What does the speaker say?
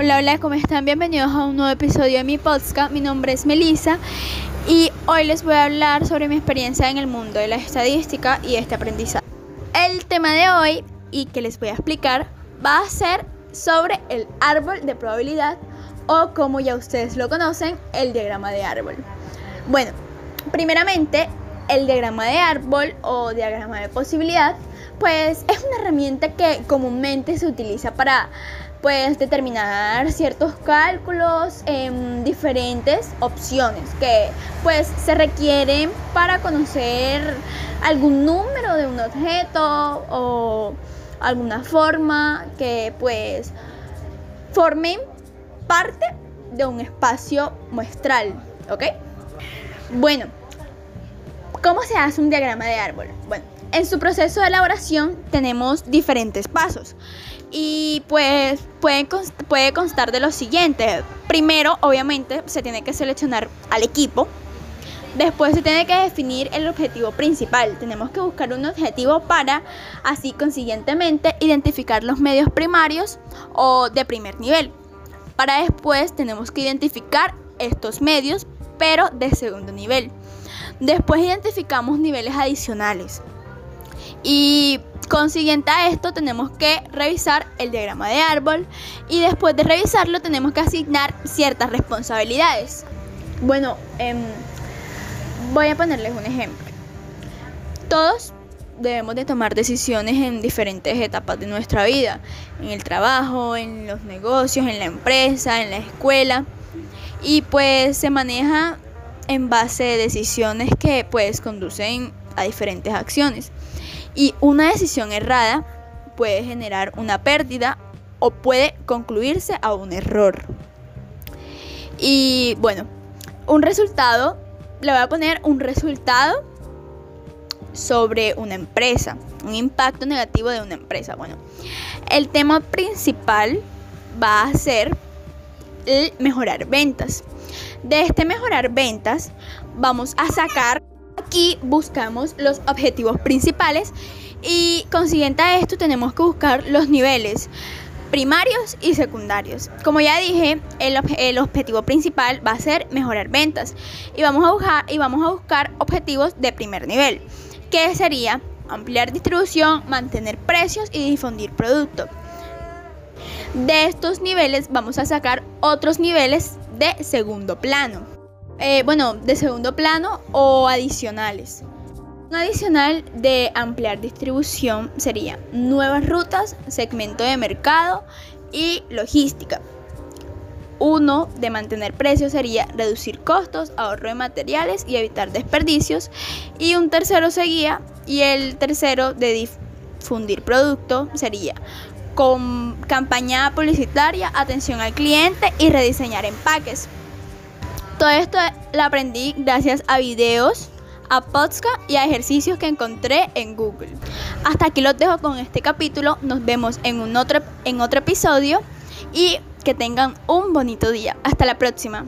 Hola, hola, ¿cómo están? Bienvenidos a un nuevo episodio de mi podcast. Mi nombre es Melissa y hoy les voy a hablar sobre mi experiencia en el mundo de la estadística y este aprendizaje. El tema de hoy y que les voy a explicar va a ser sobre el árbol de probabilidad o como ya ustedes lo conocen, el diagrama de árbol. Bueno, primeramente, el diagrama de árbol o diagrama de posibilidad, pues es una herramienta que comúnmente se utiliza para pues determinar ciertos cálculos en diferentes opciones que pues se requieren para conocer algún número de un objeto o alguna forma que pues formen parte de un espacio muestral, ¿ok? Bueno, ¿cómo se hace un diagrama de árbol? Bueno, en su proceso de elaboración tenemos diferentes pasos y pues puede, puede constar de lo siguiente. Primero, obviamente, se tiene que seleccionar al equipo. Después se tiene que definir el objetivo principal. Tenemos que buscar un objetivo para, así consiguientemente, identificar los medios primarios o de primer nivel. Para después tenemos que identificar estos medios, pero de segundo nivel. Después identificamos niveles adicionales. Y consiguiente a esto tenemos que revisar el diagrama de árbol y después de revisarlo tenemos que asignar ciertas responsabilidades. Bueno, em, voy a ponerles un ejemplo. Todos debemos de tomar decisiones en diferentes etapas de nuestra vida, en el trabajo, en los negocios, en la empresa, en la escuela y pues se maneja en base de decisiones que pues conducen a diferentes acciones. Y una decisión errada puede generar una pérdida o puede concluirse a un error. Y bueno, un resultado, le voy a poner un resultado sobre una empresa, un impacto negativo de una empresa. Bueno, el tema principal va a ser el mejorar ventas. De este mejorar ventas vamos a sacar Aquí buscamos los objetivos principales y consiguiente a esto tenemos que buscar los niveles primarios y secundarios. Como ya dije, el, objetivo principal va a ser mejorar ventas y vamos a buscar, y vamos a buscar objetivos de primer nivel, que sería ampliar distribución, mantener precios y difundir producto. De estos niveles vamos a sacar otros niveles de segundo plano. Eh, bueno, de segundo plano o adicionales. Un adicional de ampliar distribución sería nuevas rutas, segmento de mercado y logística. Uno de mantener precios sería reducir costos, ahorro de materiales y evitar desperdicios. Y un tercero seguía y el tercero de difundir producto sería con campaña publicitaria, atención al cliente y rediseñar empaques. Todo esto lo aprendí gracias a videos, a podcast y a ejercicios que encontré en Google. Hasta aquí los dejo con este capítulo. Nos vemos en, un otro, en otro episodio y que tengan un bonito día. Hasta la próxima.